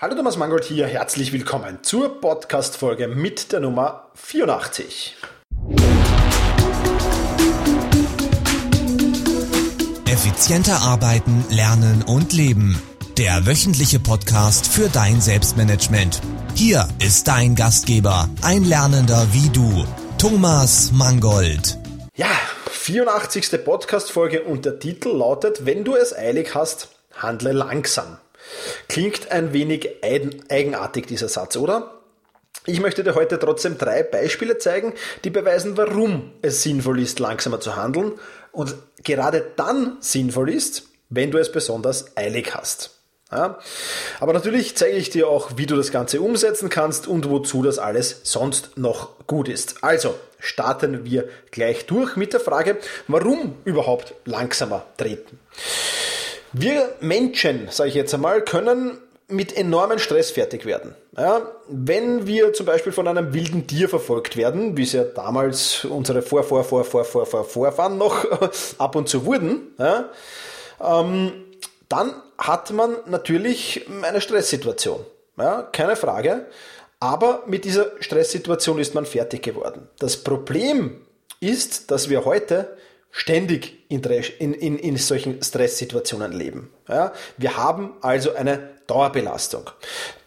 Hallo Thomas Mangold hier, herzlich willkommen zur Podcast-Folge mit der Nummer 84. Effizienter arbeiten, lernen und leben. Der wöchentliche Podcast für dein Selbstmanagement. Hier ist dein Gastgeber, ein Lernender wie du, Thomas Mangold. Ja, 84. Podcast-Folge und der Titel lautet, wenn du es eilig hast, handle langsam. Klingt ein wenig eigenartig dieser Satz, oder? Ich möchte dir heute trotzdem drei Beispiele zeigen, die beweisen, warum es sinnvoll ist, langsamer zu handeln und gerade dann sinnvoll ist, wenn du es besonders eilig hast. Ja? Aber natürlich zeige ich dir auch, wie du das Ganze umsetzen kannst und wozu das alles sonst noch gut ist. Also starten wir gleich durch mit der Frage, warum überhaupt langsamer treten. Wir Menschen, sage ich jetzt einmal, können mit enormen Stress fertig werden. Ja, wenn wir zum Beispiel von einem wilden Tier verfolgt werden, wie es ja damals unsere Vor, Vor, Vor, Vor, Vor, Vor, Vorfahren noch ab und zu wurden, ja, ähm, dann hat man natürlich eine Stresssituation. Ja, keine Frage. Aber mit dieser Stresssituation ist man fertig geworden. Das Problem ist, dass wir heute ständig in, in, in solchen Stresssituationen leben. Ja? Wir haben also eine Dauerbelastung.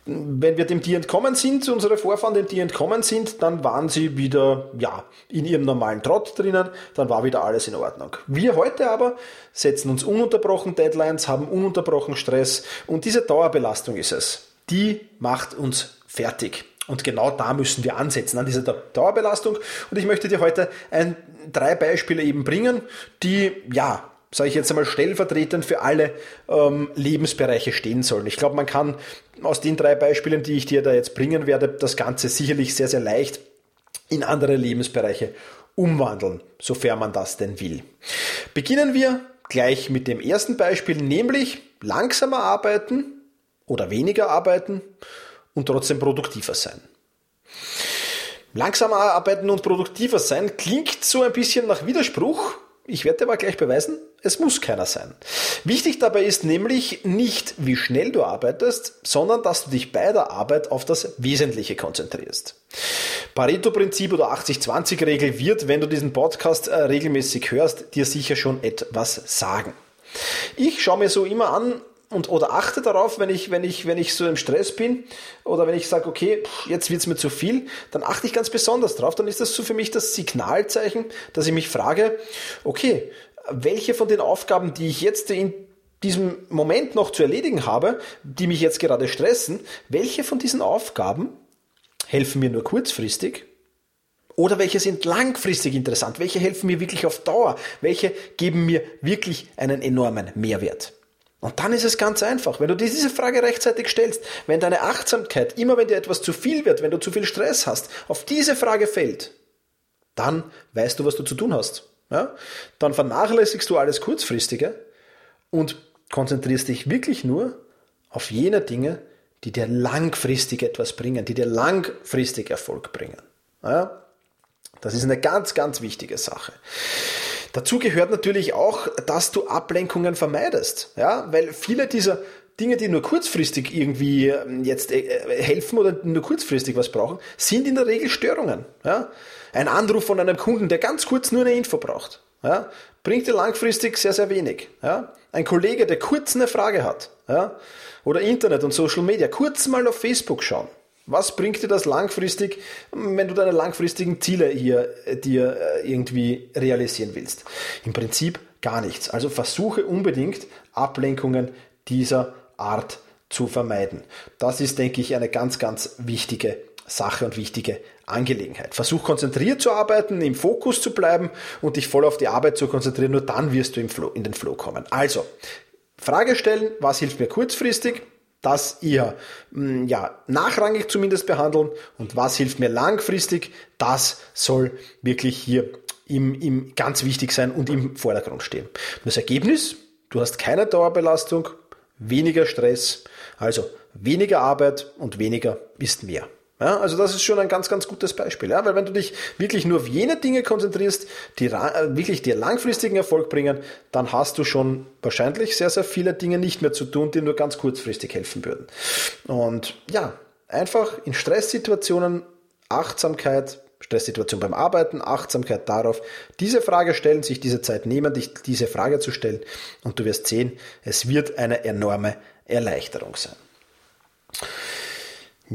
Wenn wir dem Tier entkommen sind, unsere Vorfahren dem Tier entkommen sind, dann waren sie wieder ja, in ihrem normalen Trott drinnen, dann war wieder alles in Ordnung. Wir heute aber setzen uns ununterbrochen Deadlines, haben ununterbrochen Stress und diese Dauerbelastung ist es. Die macht uns fertig. Und genau da müssen wir ansetzen, an dieser Dauerbelastung. Und ich möchte dir heute ein, drei Beispiele eben bringen, die, ja, sage ich jetzt einmal, stellvertretend für alle ähm, Lebensbereiche stehen sollen. Ich glaube, man kann aus den drei Beispielen, die ich dir da jetzt bringen werde, das Ganze sicherlich sehr, sehr leicht in andere Lebensbereiche umwandeln, sofern man das denn will. Beginnen wir gleich mit dem ersten Beispiel, nämlich langsamer arbeiten oder weniger arbeiten und trotzdem produktiver sein. Langsamer arbeiten und produktiver sein klingt so ein bisschen nach Widerspruch. Ich werde aber gleich beweisen, es muss keiner sein. Wichtig dabei ist nämlich nicht, wie schnell du arbeitest, sondern dass du dich bei der Arbeit auf das Wesentliche konzentrierst. Pareto-Prinzip oder 80-20-Regel wird, wenn du diesen Podcast äh, regelmäßig hörst, dir sicher schon etwas sagen. Ich schaue mir so immer an, und oder achte darauf, wenn ich, wenn ich, wenn ich so im Stress bin oder wenn ich sage, okay, jetzt wird's mir zu viel, dann achte ich ganz besonders drauf. Dann ist das so für mich das Signalzeichen, dass ich mich frage, okay, welche von den Aufgaben, die ich jetzt in diesem Moment noch zu erledigen habe, die mich jetzt gerade stressen, welche von diesen Aufgaben helfen mir nur kurzfristig oder welche sind langfristig interessant? Welche helfen mir wirklich auf Dauer? Welche geben mir wirklich einen enormen Mehrwert? Und dann ist es ganz einfach. Wenn du dir diese Frage rechtzeitig stellst, wenn deine Achtsamkeit, immer wenn dir etwas zu viel wird, wenn du zu viel Stress hast, auf diese Frage fällt, dann weißt du, was du zu tun hast. Ja? Dann vernachlässigst du alles Kurzfristige und konzentrierst dich wirklich nur auf jene Dinge, die dir langfristig etwas bringen, die dir langfristig Erfolg bringen. Ja? Das ist eine ganz, ganz wichtige Sache. Dazu gehört natürlich auch, dass du Ablenkungen vermeidest, ja, weil viele dieser Dinge, die nur kurzfristig irgendwie ähm, jetzt äh, helfen oder nur kurzfristig was brauchen, sind in der Regel Störungen. Ja? Ein Anruf von einem Kunden, der ganz kurz nur eine Info braucht, ja? bringt dir langfristig sehr, sehr wenig. Ja? Ein Kollege, der kurz eine Frage hat, ja? oder Internet und Social Media, kurz mal auf Facebook schauen, was bringt dir das langfristig, wenn du deine langfristigen Ziele hier äh, dir äh, irgendwie realisieren willst? Im Prinzip gar nichts. Also versuche unbedingt Ablenkungen dieser Art zu vermeiden. Das ist, denke ich, eine ganz, ganz wichtige Sache und wichtige Angelegenheit. Versuch konzentriert zu arbeiten, im Fokus zu bleiben und dich voll auf die Arbeit zu konzentrieren. Nur dann wirst du im Flow, in den Flow kommen. Also, Frage stellen, was hilft mir kurzfristig? Das eher hm, ja, nachrangig zumindest behandeln und was hilft mir langfristig, das soll wirklich hier im, im ganz wichtig sein und im Vordergrund stehen. Das Ergebnis, du hast keine Dauerbelastung, weniger Stress, also weniger Arbeit und weniger ist mehr. Ja, also das ist schon ein ganz, ganz gutes Beispiel. Ja, weil wenn du dich wirklich nur auf jene Dinge konzentrierst, die äh, wirklich dir langfristigen Erfolg bringen, dann hast du schon wahrscheinlich sehr, sehr viele Dinge nicht mehr zu tun, die nur ganz kurzfristig helfen würden. Und ja, einfach in Stresssituationen Achtsamkeit, Stresssituation beim Arbeiten, Achtsamkeit darauf, diese Frage stellen, sich diese Zeit nehmen, dich diese Frage zu stellen und du wirst sehen, es wird eine enorme Erleichterung sein.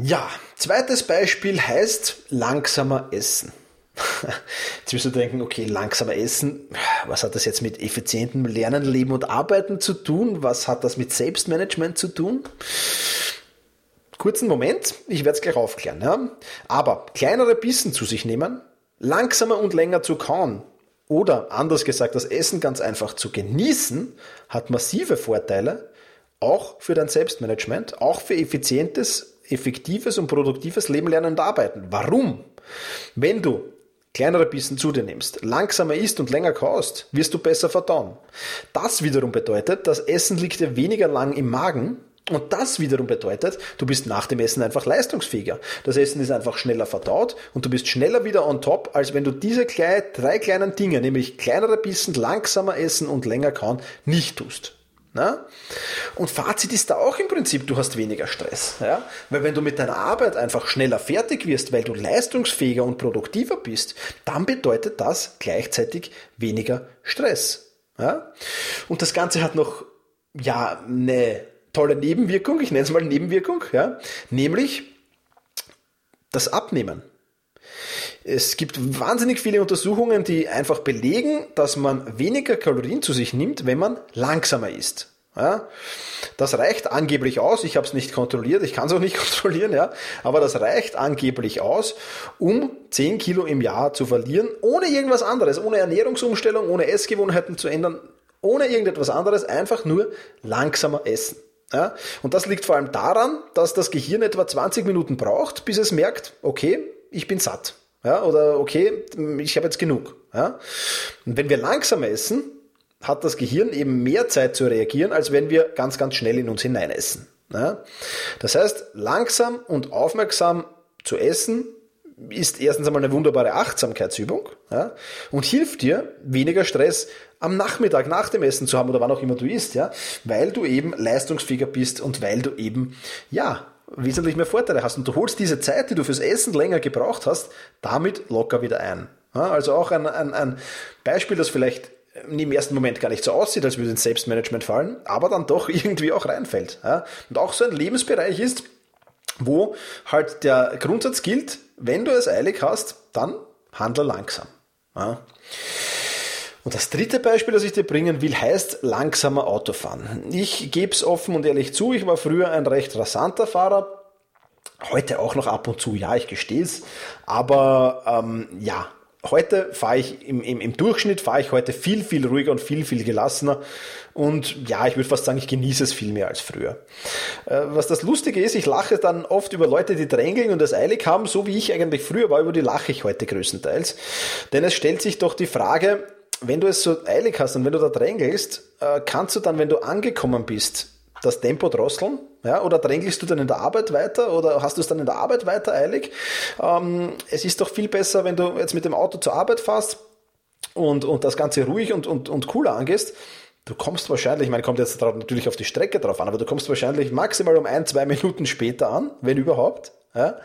Ja, zweites Beispiel heißt langsamer essen. Jetzt wirst du denken, okay, langsamer essen, was hat das jetzt mit effizientem Lernen, Leben und Arbeiten zu tun? Was hat das mit Selbstmanagement zu tun? Kurzen Moment, ich werde es gleich aufklären. Ja? Aber kleinere Bissen zu sich nehmen, langsamer und länger zu kauen oder anders gesagt, das Essen ganz einfach zu genießen, hat massive Vorteile, auch für dein Selbstmanagement, auch für effizientes effektives und produktives Leben lernen und arbeiten. Warum? Wenn du kleinere Bissen zu dir nimmst, langsamer isst und länger kaust, wirst du besser verdauen. Das wiederum bedeutet, das Essen liegt dir weniger lang im Magen und das wiederum bedeutet, du bist nach dem Essen einfach leistungsfähiger. Das Essen ist einfach schneller verdaut und du bist schneller wieder on top, als wenn du diese drei kleinen Dinge, nämlich kleinere Bissen, langsamer essen und länger kauen, nicht tust. Na? Und Fazit ist da auch im Prinzip, du hast weniger Stress. Ja? Weil wenn du mit deiner Arbeit einfach schneller fertig wirst, weil du leistungsfähiger und produktiver bist, dann bedeutet das gleichzeitig weniger Stress. Ja? Und das Ganze hat noch ja eine tolle Nebenwirkung, ich nenne es mal Nebenwirkung, ja? nämlich das Abnehmen. Es gibt wahnsinnig viele Untersuchungen, die einfach belegen, dass man weniger Kalorien zu sich nimmt, wenn man langsamer isst. Ja, das reicht angeblich aus. Ich habe es nicht kontrolliert, ich kann es auch nicht kontrollieren, ja, aber das reicht angeblich aus, um 10 Kilo im Jahr zu verlieren, ohne irgendwas anderes, ohne Ernährungsumstellung, ohne Essgewohnheiten zu ändern, ohne irgendetwas anderes, einfach nur langsamer essen. Ja, und das liegt vor allem daran, dass das Gehirn etwa 20 Minuten braucht, bis es merkt, okay, ich bin satt. Ja, oder okay, ich habe jetzt genug. Ja. Und wenn wir langsam essen, hat das Gehirn eben mehr Zeit zu reagieren, als wenn wir ganz, ganz schnell in uns hineinessen. Ja. Das heißt, langsam und aufmerksam zu essen ist erstens einmal eine wunderbare Achtsamkeitsübung ja, und hilft dir, weniger Stress am Nachmittag nach dem Essen zu haben oder wann auch immer du isst, ja, weil du eben leistungsfähiger bist und weil du eben, ja, wesentlich mehr Vorteile hast. Und du holst diese Zeit, die du fürs Essen länger gebraucht hast, damit locker wieder ein. Also auch ein, ein, ein Beispiel, das vielleicht im ersten Moment gar nicht so aussieht, als würde ins Selbstmanagement fallen, aber dann doch irgendwie auch reinfällt. Und auch so ein Lebensbereich ist, wo halt der Grundsatz gilt, wenn du es eilig hast, dann handle langsam. Und das dritte Beispiel, das ich dir bringen will, heißt langsamer Autofahren. Ich gebe es offen und ehrlich zu, ich war früher ein recht rasanter Fahrer, heute auch noch ab und zu, ja, ich gestehe es, aber ähm, ja, heute fahre ich im, im, im Durchschnitt fahre ich heute viel, viel ruhiger und viel, viel gelassener. Und ja, ich würde fast sagen, ich genieße es viel mehr als früher. Äh, was das Lustige ist, ich lache dann oft über Leute, die drängeln und es eilig haben, so wie ich eigentlich früher war, über die lache ich heute größtenteils. Denn es stellt sich doch die Frage, wenn du es so eilig hast und wenn du da drängelst, äh, kannst du dann, wenn du angekommen bist, das Tempo drosseln? Ja, oder drängelst du dann in der Arbeit weiter oder hast du es dann in der Arbeit weiter eilig? Ähm, es ist doch viel besser, wenn du jetzt mit dem Auto zur Arbeit fährst und, und das Ganze ruhig und, und, und cooler angehst. Du kommst wahrscheinlich, ich meine, kommt jetzt natürlich auf die Strecke drauf an, aber du kommst wahrscheinlich maximal um ein, zwei Minuten später an, wenn überhaupt. Ja?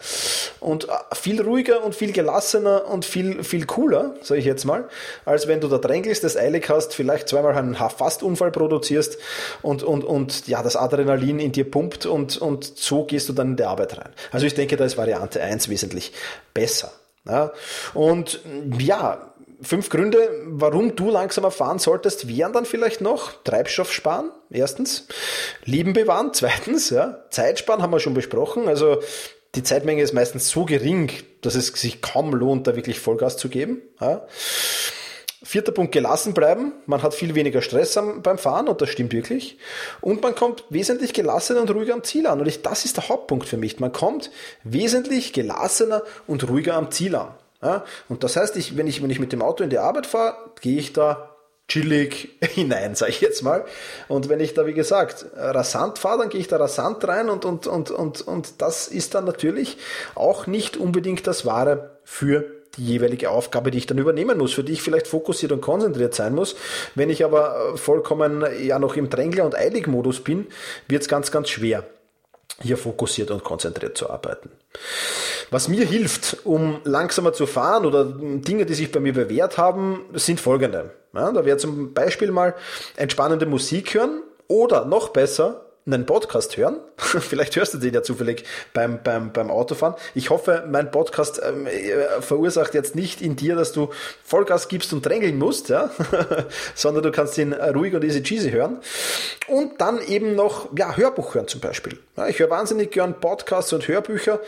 Und äh, viel ruhiger und viel gelassener und viel, viel cooler, sage ich jetzt mal, als wenn du da drängelst, das eilig hast, vielleicht zweimal einen Fastunfall produzierst und, und, und ja, das Adrenalin in dir pumpt und, und so gehst du dann in die Arbeit rein. Also ich denke, da ist Variante 1 wesentlich besser. Ja? Und ja, fünf Gründe, warum du langsamer fahren solltest, wären dann vielleicht noch Treibstoff sparen, erstens, Leben bewahren, zweitens, ja, Zeit sparen haben wir schon besprochen, also die Zeitmenge ist meistens so gering, dass es sich kaum lohnt, da wirklich Vollgas zu geben. Ja. Vierter Punkt, gelassen bleiben. Man hat viel weniger Stress am, beim Fahren und das stimmt wirklich. Und man kommt wesentlich gelassener und ruhiger am Ziel an. Und ich, das ist der Hauptpunkt für mich. Man kommt wesentlich gelassener und ruhiger am Ziel an. Ja. Und das heißt, ich, wenn, ich, wenn ich mit dem Auto in die Arbeit fahre, gehe ich da chillig hinein, sage ich jetzt mal. Und wenn ich da, wie gesagt, rasant fahre, dann gehe ich da rasant rein und, und, und, und, und das ist dann natürlich auch nicht unbedingt das Wahre für die jeweilige Aufgabe, die ich dann übernehmen muss, für die ich vielleicht fokussiert und konzentriert sein muss. Wenn ich aber vollkommen ja noch im Drängler- und Eilig-Modus bin, wird es ganz, ganz schwer hier fokussiert und konzentriert zu arbeiten. Was mir hilft, um langsamer zu fahren oder Dinge, die sich bei mir bewährt haben, sind folgende. Ja, da wäre zum Beispiel mal entspannende Musik hören oder noch besser einen Podcast hören. Vielleicht hörst du den ja zufällig beim, beim, beim Autofahren. Ich hoffe, mein Podcast ähm, äh, verursacht jetzt nicht in dir, dass du Vollgas gibst und drängeln musst, ja? sondern du kannst ihn ruhig und easy cheesy hören. Und dann eben noch ja, Hörbuch hören zum Beispiel. Ja, ich höre wahnsinnig gern Podcasts und Hörbücher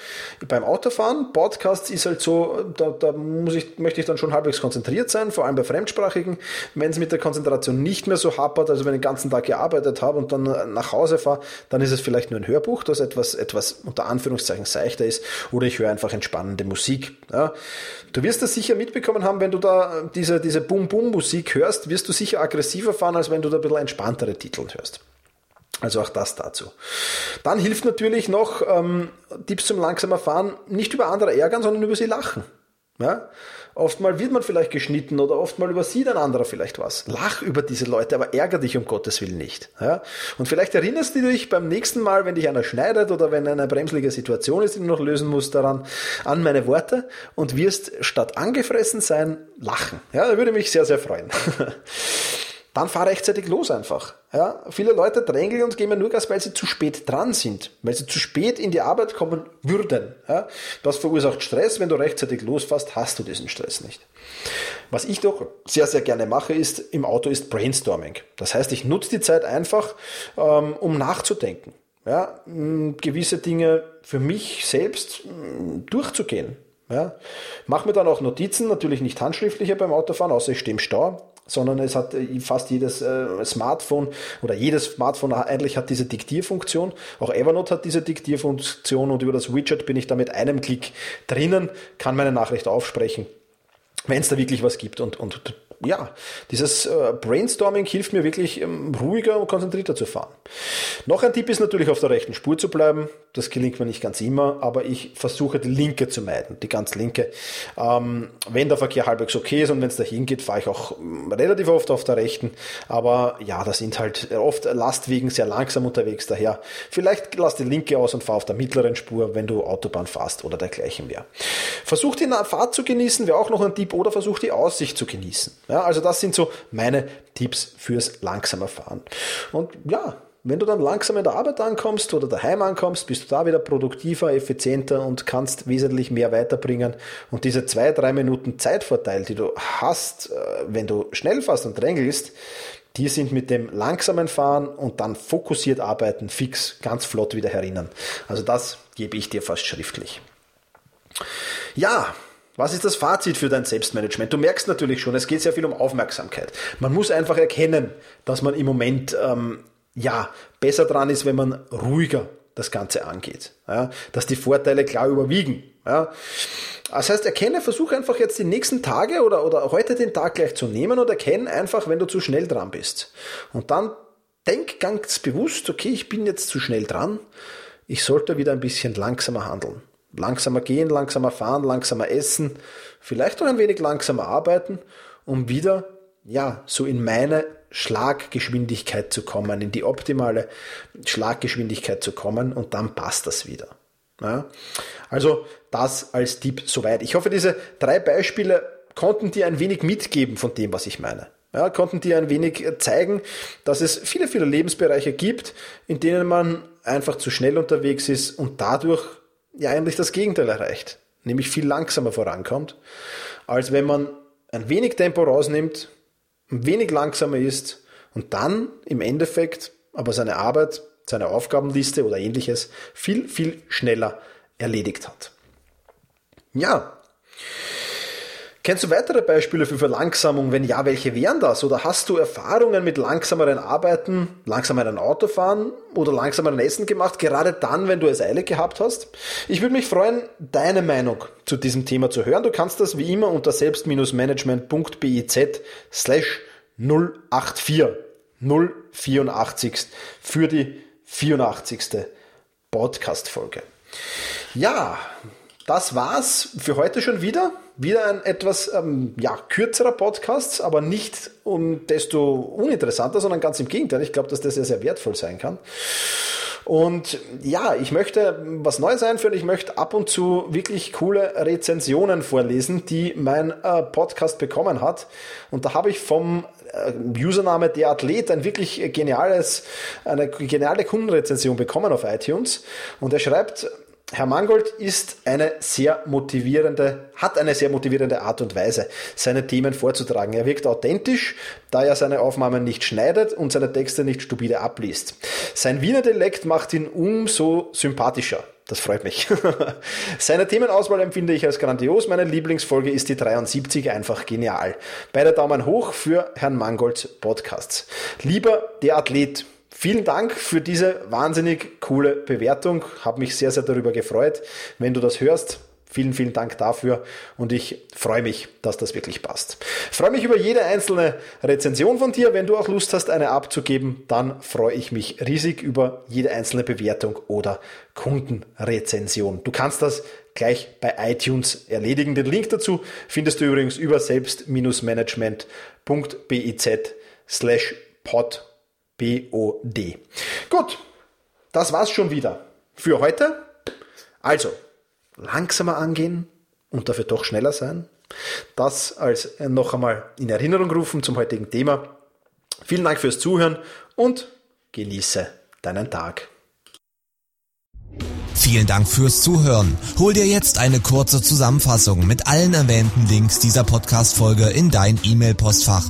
beim Autofahren. Podcasts ist halt so, da, da muss ich, möchte ich dann schon halbwegs konzentriert sein, vor allem bei Fremdsprachigen. Wenn es mit der Konzentration nicht mehr so hapert, also wenn ich den ganzen Tag gearbeitet habe und dann nach Hause fahre, dann ist es vielleicht nur ein Hörbuch, das etwas, etwas unter Anführungszeichen seichter ist, oder ich höre einfach entspannende Musik. Ja. Du wirst das sicher mitbekommen haben, wenn du da diese, diese Boom-Boom-Musik hörst, wirst du sicher aggressiver fahren, als wenn du da ein bisschen entspanntere Titel hörst. Also auch das dazu. Dann hilft natürlich noch ähm, Tipps zum langsamer Fahren, nicht über andere ärgern, sondern über sie lachen. Ja? Oftmal wird man vielleicht geschnitten oder oftmal übersieht ein anderer vielleicht was. Lach über diese Leute, aber ärger dich um Gottes Willen nicht. Ja? Und vielleicht erinnerst du dich beim nächsten Mal, wenn dich einer schneidet oder wenn eine bremslige Situation ist, die du noch lösen musst, daran, an meine Worte und wirst statt angefressen sein, lachen. Ja, da würde mich sehr, sehr freuen. dann fahr rechtzeitig los einfach. Ja, viele Leute drängeln und geben nur Gas, weil sie zu spät dran sind, weil sie zu spät in die Arbeit kommen würden. Ja, das verursacht Stress. Wenn du rechtzeitig losfährst, hast du diesen Stress nicht. Was ich doch sehr, sehr gerne mache, ist im Auto ist Brainstorming. Das heißt, ich nutze die Zeit einfach, ähm, um nachzudenken. Ja, gewisse Dinge für mich selbst durchzugehen. Ja, mach mir dann auch Notizen, natürlich nicht handschriftliche beim Autofahren, außer ich stehe im Stau sondern es hat äh, fast jedes äh, Smartphone oder jedes Smartphone eigentlich hat diese Diktierfunktion. Auch Evernote hat diese Diktierfunktion und über das Widget bin ich da mit einem Klick drinnen, kann meine Nachricht aufsprechen, wenn es da wirklich was gibt und, und ja, dieses äh, Brainstorming hilft mir wirklich ähm, ruhiger und konzentrierter zu fahren. Noch ein Tipp ist natürlich auf der rechten Spur zu bleiben. Das gelingt mir nicht ganz immer, aber ich versuche die linke zu meiden, die ganz linke. Ähm, wenn der Verkehr halbwegs okay ist und wenn es dahin geht, fahre ich auch ähm, relativ oft auf der rechten. Aber ja, da sind halt oft Lastwegen sehr langsam unterwegs. Daher vielleicht lass die linke aus und fahr auf der mittleren Spur, wenn du Autobahn fährst oder dergleichen mehr. Versuch die Fahrt zu genießen, wäre auch noch ein Tipp, oder versuch die Aussicht zu genießen. Ja, also das sind so meine Tipps fürs langsamer Fahren. Und ja, wenn du dann langsam in der Arbeit ankommst oder daheim ankommst, bist du da wieder produktiver, effizienter und kannst wesentlich mehr weiterbringen. Und diese zwei, drei Minuten Zeitvorteil, die du hast, äh, wenn du schnell fährst und drängelst, die sind mit dem langsamen Fahren und dann fokussiert arbeiten fix ganz flott wieder herinnen. Also das gebe ich dir fast schriftlich. Ja, was ist das Fazit für dein Selbstmanagement? Du merkst natürlich schon, es geht sehr viel um Aufmerksamkeit. Man muss einfach erkennen, dass man im Moment ähm, ja besser dran ist, wenn man ruhiger das Ganze angeht. Ja, dass die Vorteile klar überwiegen. Ja. Das heißt, erkenne, versuche einfach jetzt die nächsten Tage oder, oder heute den Tag gleich zu nehmen und erkenne einfach, wenn du zu schnell dran bist. Und dann denk ganz bewusst, okay, ich bin jetzt zu schnell dran, ich sollte wieder ein bisschen langsamer handeln langsamer gehen, langsamer fahren, langsamer essen, vielleicht auch ein wenig langsamer arbeiten, um wieder, ja, so in meine Schlaggeschwindigkeit zu kommen, in die optimale Schlaggeschwindigkeit zu kommen und dann passt das wieder. Ja? Also das als Tipp soweit. Ich hoffe, diese drei Beispiele konnten dir ein wenig mitgeben von dem, was ich meine. Ja, konnten dir ein wenig zeigen, dass es viele, viele Lebensbereiche gibt, in denen man einfach zu schnell unterwegs ist und dadurch ja eigentlich das Gegenteil erreicht, nämlich viel langsamer vorankommt, als wenn man ein wenig Tempo rausnimmt, ein wenig langsamer ist und dann im Endeffekt aber seine Arbeit, seine Aufgabenliste oder ähnliches viel, viel schneller erledigt hat. Ja, Kennst du weitere Beispiele für Verlangsamung? Wenn ja, welche wären das? Oder hast du Erfahrungen mit langsameren Arbeiten, langsameren Autofahren oder langsameren Essen gemacht, gerade dann, wenn du es eilig gehabt hast? Ich würde mich freuen, deine Meinung zu diesem Thema zu hören. Du kannst das wie immer unter selbst-management.biz slash 084 084 für die 84. Podcast-Folge. Ja, das war's für heute schon wieder. Wieder ein etwas ähm, ja, kürzerer Podcast, aber nicht um desto uninteressanter, sondern ganz im Gegenteil. Ich glaube, dass das sehr, sehr wertvoll sein kann. Und ja, ich möchte was Neues einführen. Ich möchte ab und zu wirklich coole Rezensionen vorlesen, die mein äh, Podcast bekommen hat. Und da habe ich vom äh, Username der Athlet ein wirklich geniales, eine geniale Kundenrezension bekommen auf iTunes. Und er schreibt, Herr Mangold ist eine sehr motivierende, hat eine sehr motivierende Art und Weise, seine Themen vorzutragen. Er wirkt authentisch, da er seine Aufnahmen nicht schneidet und seine Texte nicht stupide abliest. Sein Wiener Dialekt macht ihn umso sympathischer. Das freut mich. Seine Themenauswahl empfinde ich als grandios. Meine Lieblingsfolge ist die 73, einfach genial. Beide Daumen hoch für Herrn Mangolds Podcasts. Lieber der Athlet, Vielen Dank für diese wahnsinnig coole Bewertung. Habe mich sehr, sehr darüber gefreut. Wenn du das hörst, Vielen, vielen Dank dafür und ich freue mich, dass das wirklich passt. Freue mich über jede einzelne Rezension von dir. Wenn du auch Lust hast, eine abzugeben, dann freue ich mich riesig über jede einzelne Bewertung oder Kundenrezension. Du kannst das gleich bei iTunes erledigen. Den Link dazu findest du übrigens über selbst-management.biz slash pod B-O-D. Gut, das war's schon wieder für heute. Also, langsamer angehen und dafür doch schneller sein. Das als noch einmal in Erinnerung rufen zum heutigen Thema. Vielen Dank fürs Zuhören und genieße deinen Tag. Vielen Dank fürs Zuhören. Hol dir jetzt eine kurze Zusammenfassung mit allen erwähnten Links dieser Podcast-Folge in dein E-Mail-Postfach.